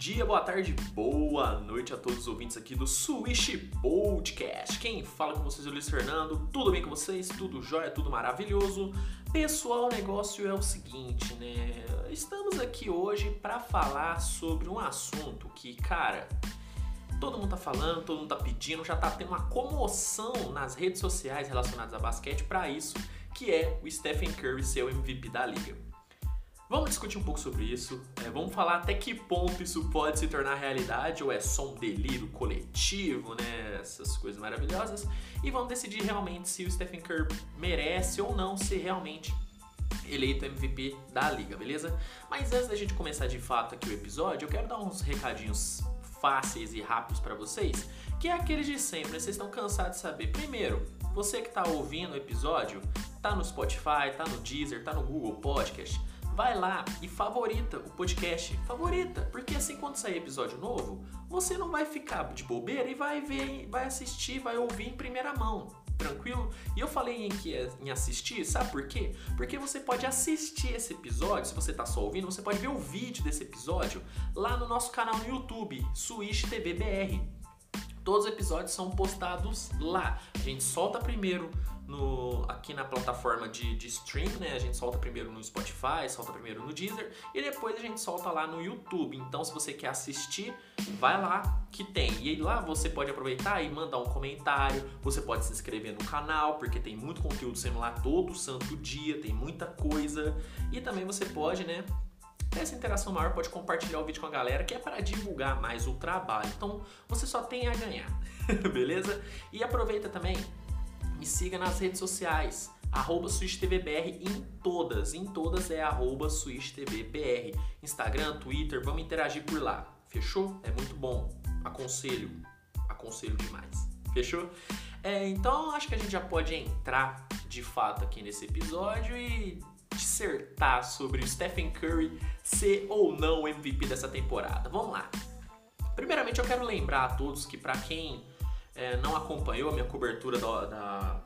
dia, boa tarde, boa noite a todos os ouvintes aqui do Swish Podcast. Quem fala com vocês é o Luiz Fernando. Tudo bem com vocês? Tudo jóia? Tudo maravilhoso? Pessoal, o negócio é o seguinte, né? Estamos aqui hoje para falar sobre um assunto que, cara, todo mundo tá falando, todo mundo tá pedindo, já tá tendo uma comoção nas redes sociais relacionadas a basquete para isso, que é o Stephen Curry ser o MVP da liga. Vamos discutir um pouco sobre isso. É, vamos falar até que ponto isso pode se tornar realidade ou é só um delírio coletivo, né? Essas coisas maravilhosas. E vamos decidir realmente se o Stephen Curry merece ou não ser realmente eleito MVP da liga, beleza? Mas antes da gente começar de fato aqui o episódio, eu quero dar uns recadinhos fáceis e rápidos para vocês, que é aqueles de sempre. Né? Vocês estão cansados de saber. Primeiro, você que está ouvindo o episódio, tá no Spotify, tá no Deezer, tá no Google Podcast vai lá e favorita o podcast. Favorita, porque assim quando sair episódio novo, você não vai ficar de bobeira e vai ver, vai assistir, vai ouvir em primeira mão. Tranquilo? E eu falei em, que, em assistir, sabe por quê? Porque você pode assistir esse episódio, se você está só ouvindo, você pode ver o vídeo desse episódio lá no nosso canal no YouTube, Switch TV BR. Todos os episódios são postados lá. A gente solta primeiro no, aqui na plataforma de, de stream, né? A gente solta primeiro no Spotify, solta primeiro no Deezer e depois a gente solta lá no YouTube. Então, se você quer assistir, vai lá que tem. E aí lá você pode aproveitar e mandar um comentário, você pode se inscrever no canal, porque tem muito conteúdo sendo lá todo santo dia, tem muita coisa. E também você pode, né? essa interação maior pode compartilhar o vídeo com a galera, que é para divulgar mais o trabalho. Então você só tem a ganhar, beleza? E aproveita também me siga nas redes sociais, arroba SwitchTVBR em todas, em todas é arroba SwitchTVBR. Instagram, Twitter, vamos interagir por lá. Fechou? É muito bom. Aconselho, aconselho demais. Fechou? É, então acho que a gente já pode entrar de fato aqui nesse episódio e dissertar sobre o Stephen Curry ser ou não o MVP dessa temporada. Vamos lá. Primeiramente eu quero lembrar a todos que para quem é, não acompanhou a minha cobertura da, da,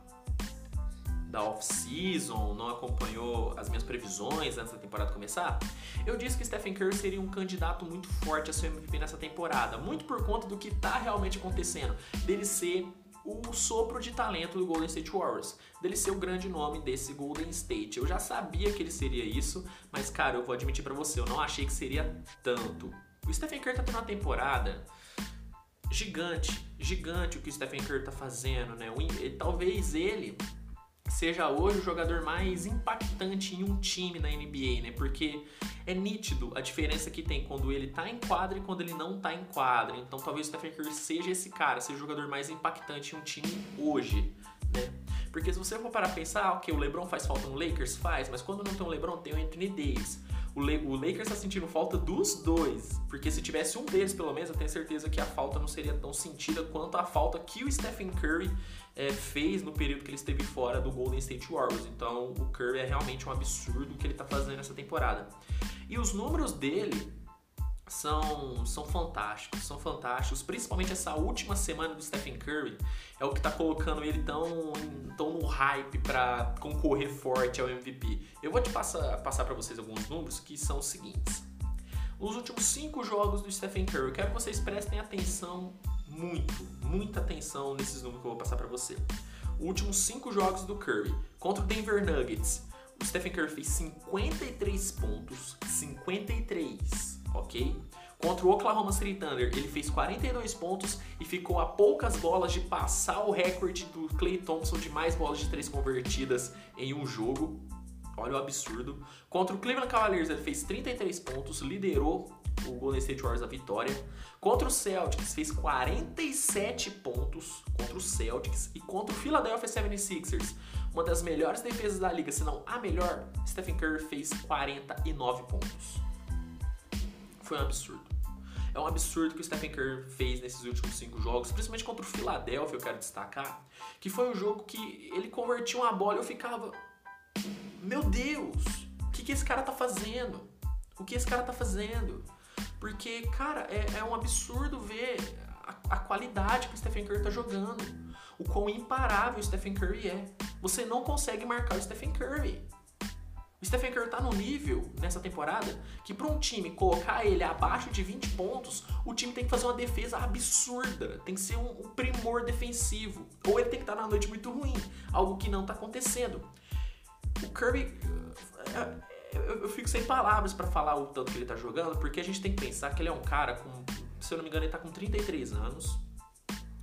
da off-season, não acompanhou as minhas previsões antes da temporada começar, eu disse que Stephen Curry seria um candidato muito forte a ser MVP nessa temporada, muito por conta do que está realmente acontecendo, dele ser o sopro de talento do Golden State Warriors, dele ser o grande nome desse Golden State. Eu já sabia que ele seria isso, mas cara, eu vou admitir para você, eu não achei que seria tanto. O Stephen Curry tá tendo uma temporada gigante, gigante o que o Stephen Curry está fazendo, né? Talvez ele seja hoje o jogador mais impactante em um time na NBA, né? Porque é nítido a diferença que tem quando ele tá em quadra e quando ele não tá em quadra. Então talvez o Stephen Curry seja esse cara, seja o jogador mais impactante em um time hoje, né? Porque se você for parar a pensar, ok, o LeBron faz falta no Lakers, faz, mas quando não tem o LeBron, tem o Anthony Davis. O, o Lakers está sentindo falta dos dois, porque se tivesse um deles pelo menos, eu tenho certeza que a falta não seria tão sentida quanto a falta que o Stephen Curry é, fez no período que ele esteve fora do Golden State Warriors. Então o Curry é realmente um absurdo o que ele está fazendo nessa temporada. E os números dele são, são fantásticos, são fantásticos. Principalmente essa última semana do Stephen Curry é o que está colocando ele tão, tão no hype para concorrer forte ao MVP. Eu vou te passar, passar para vocês alguns números que são os seguintes. Os últimos cinco jogos do Stephen Curry, eu quero que vocês prestem atenção muito, muita atenção nesses números que eu vou passar para você. Os últimos cinco jogos do Curry contra o Denver Nuggets, o Stephen Curry fez 53 pontos, 53 ok? Contra o Oklahoma City Thunder, ele fez 42 pontos e ficou a poucas bolas de passar o recorde do Clay Thompson de mais bolas de três convertidas em um jogo. Olha o absurdo. Contra o Cleveland Cavaliers, ele fez 33 pontos, liderou o Golden State Warriors a vitória. Contra o Celtics, fez 47 pontos contra o Celtics. E contra o Philadelphia 76ers, uma das melhores defesas da liga, se não a melhor, Stephen Curry fez 49 pontos foi um absurdo. É um absurdo que o Stephen Curry fez nesses últimos cinco jogos, principalmente contra o Philadelphia, eu quero destacar, que foi um jogo que ele convertia uma bola e eu ficava, meu Deus, o que, que esse cara tá fazendo? O que esse cara tá fazendo? Porque, cara, é, é um absurdo ver a, a, qualidade que o Stephen Curry tá jogando, o quão imparável o Stephen Curry é. Você não consegue marcar o Stephen Curry. Stephen Curry tá no nível nessa temporada que para um time colocar ele abaixo de 20 pontos, o time tem que fazer uma defesa absurda, tem que ser um, um primor defensivo, ou ele tem que estar tá na noite muito ruim, algo que não tá acontecendo. O Curry é, eu, eu fico sem palavras para falar o tanto que ele tá jogando, porque a gente tem que pensar que ele é um cara com, se eu não me engano, ele tá com 33 anos.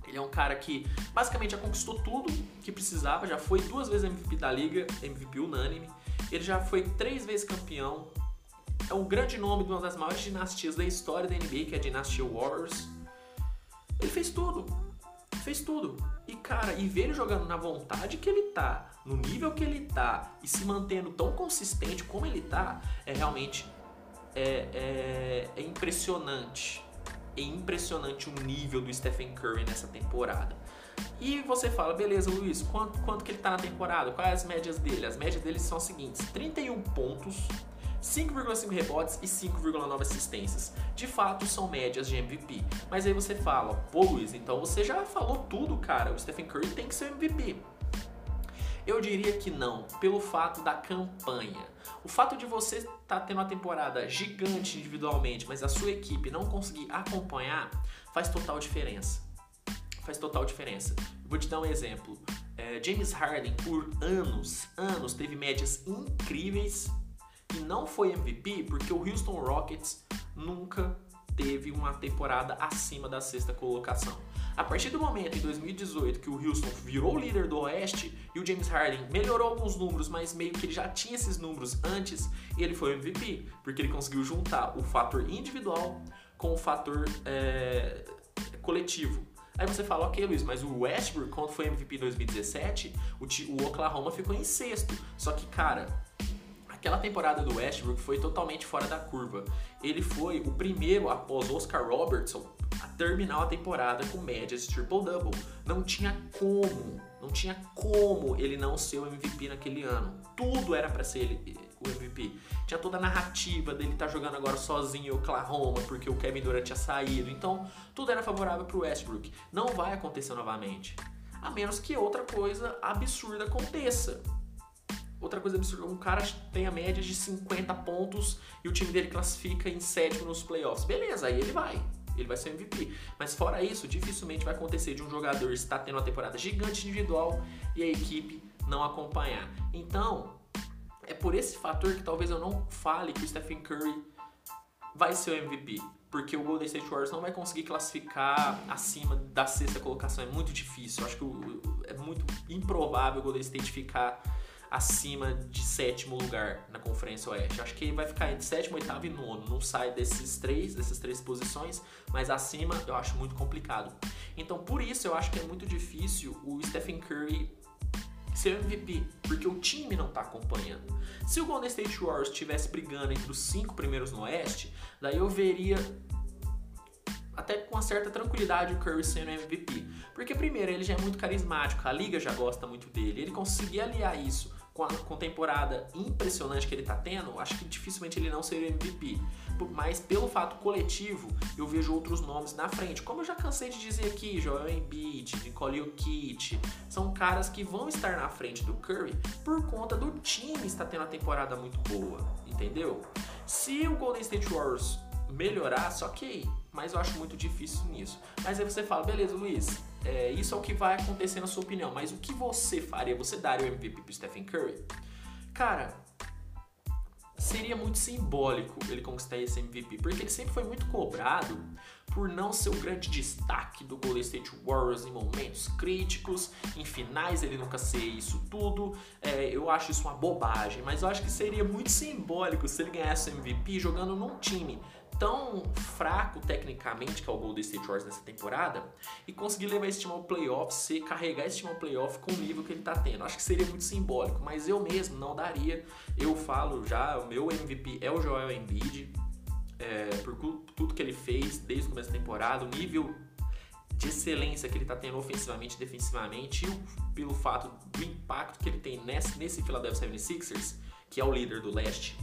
Ele é um cara que basicamente já conquistou tudo que precisava, já foi duas vezes MVP da liga, MVP unânime ele já foi três vezes campeão. É um grande nome de uma das maiores dinastias da história da NBA, que é a dinastia Warriors. Ele fez tudo. Fez tudo. E cara, e ver ele jogando na vontade que ele tá, no nível que ele tá, e se mantendo tão consistente como ele tá, é realmente é, é, é impressionante. É impressionante o nível do Stephen Curry nessa temporada. E você fala, beleza, Luiz, quanto, quanto que ele está na temporada? Quais as médias dele? As médias dele são as seguintes: 31 pontos, 5,5 rebotes e 5,9 assistências. De fato, são médias de MVP. Mas aí você fala, pô, Luiz, então você já falou tudo, cara. O Stephen Curry tem que ser MVP. Eu diria que não, pelo fato da campanha. O fato de você estar tá tendo uma temporada gigante individualmente, mas a sua equipe não conseguir acompanhar, faz total diferença faz total diferença. Vou te dar um exemplo. É, James Harden, por anos, anos, teve médias incríveis e não foi MVP porque o Houston Rockets nunca teve uma temporada acima da sexta colocação. A partir do momento em 2018 que o Houston virou líder do Oeste e o James Harden melhorou alguns números, mas meio que ele já tinha esses números antes, ele foi MVP, porque ele conseguiu juntar o fator individual com o fator é, coletivo. Aí você fala, ok, Luiz, mas o Westbrook, quando foi MVP em 2017, o, o Oklahoma ficou em sexto. Só que, cara, aquela temporada do Westbrook foi totalmente fora da curva. Ele foi o primeiro após Oscar Robertson a terminar a temporada com médias triple-double. Não tinha como, não tinha como ele não ser o MVP naquele ano. Tudo era para ser ele, o MVP. Tinha toda a narrativa dele estar tá jogando agora sozinho em Oklahoma, porque o Kevin Durant tinha saído. Então, tudo era favorável para o Westbrook. Não vai acontecer novamente. A menos que outra coisa absurda aconteça. Outra coisa absurda, um cara tem a média de 50 pontos e o time dele classifica em sétimo nos playoffs. Beleza, aí ele vai. Ele vai ser MVP. Mas fora isso, dificilmente vai acontecer de um jogador estar tendo uma temporada gigante individual e a equipe não acompanhar. Então, é por esse fator que talvez eu não fale que o Stephen Curry vai ser o MVP. Porque o Golden State Warriors não vai conseguir classificar acima da sexta colocação. É muito difícil. Eu acho que é muito improvável o Golden State ficar acima de sétimo lugar na Conferência Oeste. Acho que ele vai ficar entre sétimo, oitavo e nono. Não sai desses três, dessas três posições, mas acima eu acho muito complicado. Então, por isso eu acho que é muito difícil o Stephen Curry ser MVP, porque o time não está acompanhando. Se o Golden State Warriors estivesse brigando entre os cinco primeiros no Oeste, daí eu veria até com uma certa tranquilidade o Curry sendo MVP. Porque, primeiro, ele já é muito carismático, a liga já gosta muito dele. Ele conseguia aliar isso com a, temporada impressionante que ele está tendo, acho que dificilmente ele não seria MVP. Mas pelo fato coletivo, eu vejo outros nomes na frente. Como eu já cansei de dizer aqui, Joel Embiid, Nicole Jokic, são caras que vão estar na frente do Curry por conta do time estar tendo uma temporada muito boa, entendeu? Se o Golden State Warriors melhorasse, ok, mas eu acho muito difícil nisso. Mas aí você fala, beleza, Luiz, é, isso é o que vai acontecer na sua opinião, mas o que você faria? Você daria o MVP pro Stephen Curry? Cara, seria muito simbólico ele conquistar esse MVP, porque ele sempre foi muito cobrado por não ser o grande destaque do Golden State Warriors em momentos críticos, em finais ele nunca ser isso tudo. É, eu acho isso uma bobagem, mas eu acho que seria muito simbólico se ele ganhasse o MVP jogando num time tão fraco tecnicamente que é o Golden State Warriors nessa temporada e conseguir levar esse time ao playoff, se carregar esse time ao playoff com o nível que ele tá tendo. Acho que seria muito simbólico, mas eu mesmo não daria. Eu falo já, o meu MVP é o Joel Embiid, é, por tudo que ele fez desde o começo da temporada, o nível de excelência que ele está tendo ofensivamente e defensivamente, e pelo fato do impacto que ele tem nesse, nesse Philadelphia 76ers, que é o líder do leste,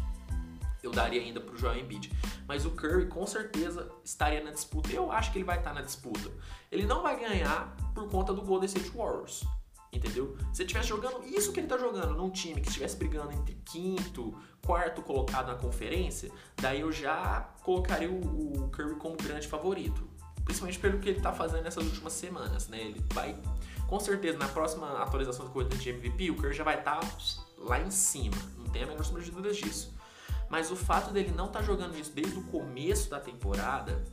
eu daria ainda para o Joel Embiid. Mas o Curry com certeza estaria na disputa. Eu acho que ele vai estar na disputa. Ele não vai ganhar por conta do Golden State Warriors. Entendeu? Se ele estivesse jogando isso que ele tá jogando num time que estivesse brigando entre quinto, quarto colocado na conferência, daí eu já colocaria o, o Curry como grande favorito. Principalmente pelo que ele tá fazendo nessas últimas semanas, né? Ele vai, com certeza, na próxima atualização do corrida de MVP, o Curry já vai estar tá lá em cima. Não tem a menor sombra de dúvidas disso. Mas o fato dele não estar tá jogando isso desde o começo da temporada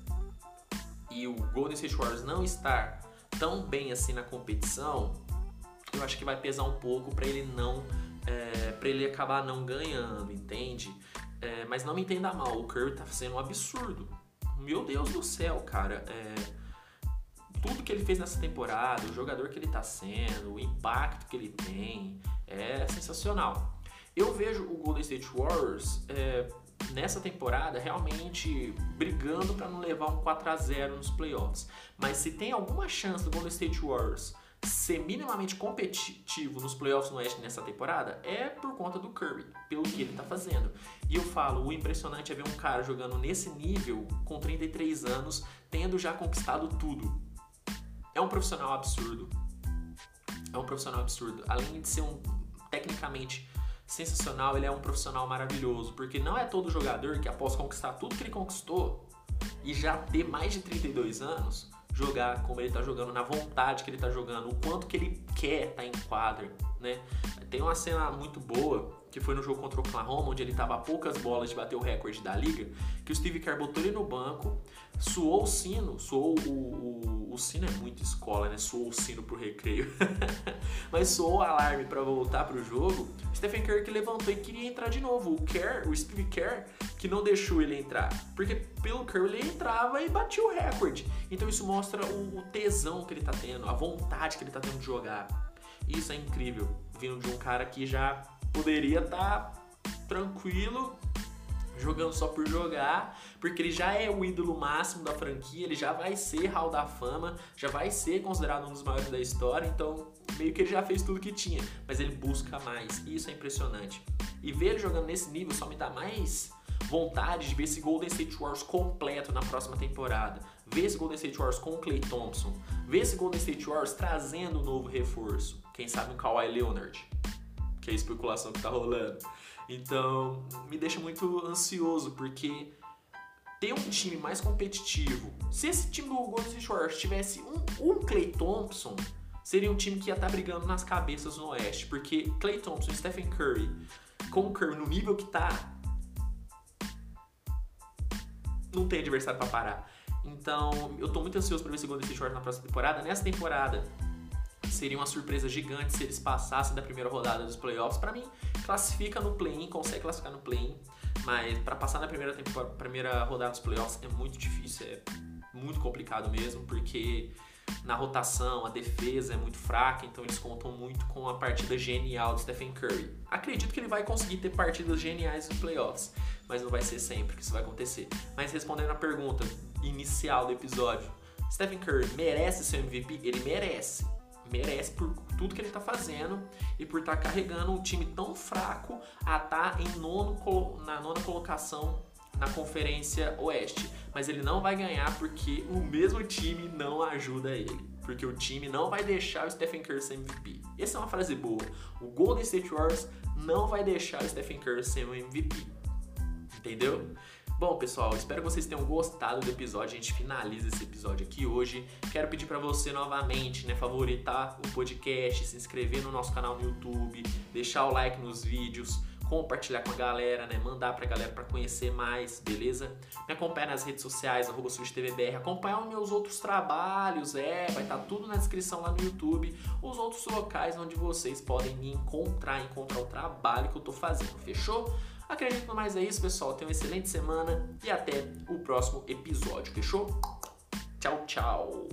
e o Golden State Warriors não estar tão bem assim na competição, eu acho que vai pesar um pouco para ele não é, para ele acabar não ganhando, entende? É, mas não me entenda mal, o Curry tá sendo um absurdo. Meu Deus do céu, cara. É, tudo que ele fez nessa temporada, o jogador que ele tá sendo, o impacto que ele tem, é sensacional. Eu vejo o Golden State Warriors é, nessa temporada realmente brigando para não levar um 4 a 0 nos playoffs. Mas se tem alguma chance do Golden State Warriors ser minimamente competitivo nos playoffs no Oeste nessa temporada é por conta do Curry, pelo que ele está fazendo. E eu falo, o impressionante é ver um cara jogando nesse nível com 33 anos, tendo já conquistado tudo. É um profissional absurdo. É um profissional absurdo. Além de ser um tecnicamente sensacional, ele é um profissional maravilhoso, porque não é todo jogador que após conquistar tudo que ele conquistou e já ter mais de 32 anos, jogar como ele tá jogando, na vontade que ele tá jogando, o quanto que ele quer estar tá em quadra, né? Tem uma cena muito boa que foi no jogo contra o Oklahoma, onde ele estava a poucas bolas de bater o recorde da liga, que o Steve Kerr botou ele no banco, suou o sino, suou o, o, o sino é muito escola, né? Suou o sino pro recreio, mas suou o alarme para voltar pro jogo. Stephen Kerr que levantou e queria entrar de novo. O Kerr, o Steve Kerr, que não deixou ele entrar, porque pelo Kerr ele entrava e batia o recorde. Então isso mostra o, o tesão que ele tá tendo, a vontade que ele tá tendo de jogar. Isso é incrível, vindo de um cara que já poderia estar tá tranquilo jogando só por jogar, porque ele já é o ídolo máximo da franquia, ele já vai ser Hall da Fama, já vai ser considerado um dos maiores da história, então meio que ele já fez tudo que tinha, mas ele busca mais, e isso é impressionante. E ver ele jogando nesse nível só me dá mais vontade de ver esse Golden State Warriors completo na próxima temporada. Ver esse Golden State Warriors com o Clay Thompson, ver esse Golden State Warriors trazendo um novo reforço, quem sabe um Kawhi Leonard que é a especulação que tá rolando. Então, me deixa muito ansioso, porque ter um time mais competitivo. Se esse time do Golden State Warriors tivesse um, um Clay Thompson, seria um time que ia estar tá brigando nas cabeças no Oeste, porque Clay Thompson, Stephen Curry, com o Curry no nível que tá, não tem adversário para parar. Então, eu tô muito ansioso para ver esse Golden State Warriors na próxima temporada. Nessa temporada, seria uma surpresa gigante se eles passassem da primeira rodada dos playoffs. Para mim, classifica no play-in, consegue classificar no play-in, mas para passar na primeira, primeira rodada dos playoffs é muito difícil, é muito complicado mesmo, porque na rotação a defesa é muito fraca, então eles contam muito com a partida genial de Stephen Curry. Acredito que ele vai conseguir ter partidas geniais nos playoffs, mas não vai ser sempre que isso vai acontecer. Mas respondendo a pergunta inicial do episódio, Stephen Curry merece ser MVP? Ele merece merece por tudo que ele está fazendo e por estar tá carregando um time tão fraco a estar tá em nono, na nona colocação na Conferência Oeste. Mas ele não vai ganhar porque o mesmo time não ajuda ele. Porque o time não vai deixar o Stephen Curry ser MVP. Essa é uma frase boa. O Golden State Warriors não vai deixar o Stephen Curry ser um MVP. Entendeu? Bom, pessoal, espero que vocês tenham gostado do episódio. A gente finaliza esse episódio aqui hoje. Quero pedir para você novamente, né, favoritar o podcast, se inscrever no nosso canal no YouTube, deixar o like nos vídeos, compartilhar com a galera, né, mandar pra galera para conhecer mais, beleza? Me acompanhar nas redes sociais, arroba acompanhar os meus outros trabalhos, é, vai estar tá tudo na descrição lá no YouTube, os outros locais onde vocês podem me encontrar, encontrar o trabalho que eu tô fazendo, fechou? Acredito no mais é isso, pessoal. Tenha uma excelente semana e até o próximo episódio, fechou? Tchau, tchau!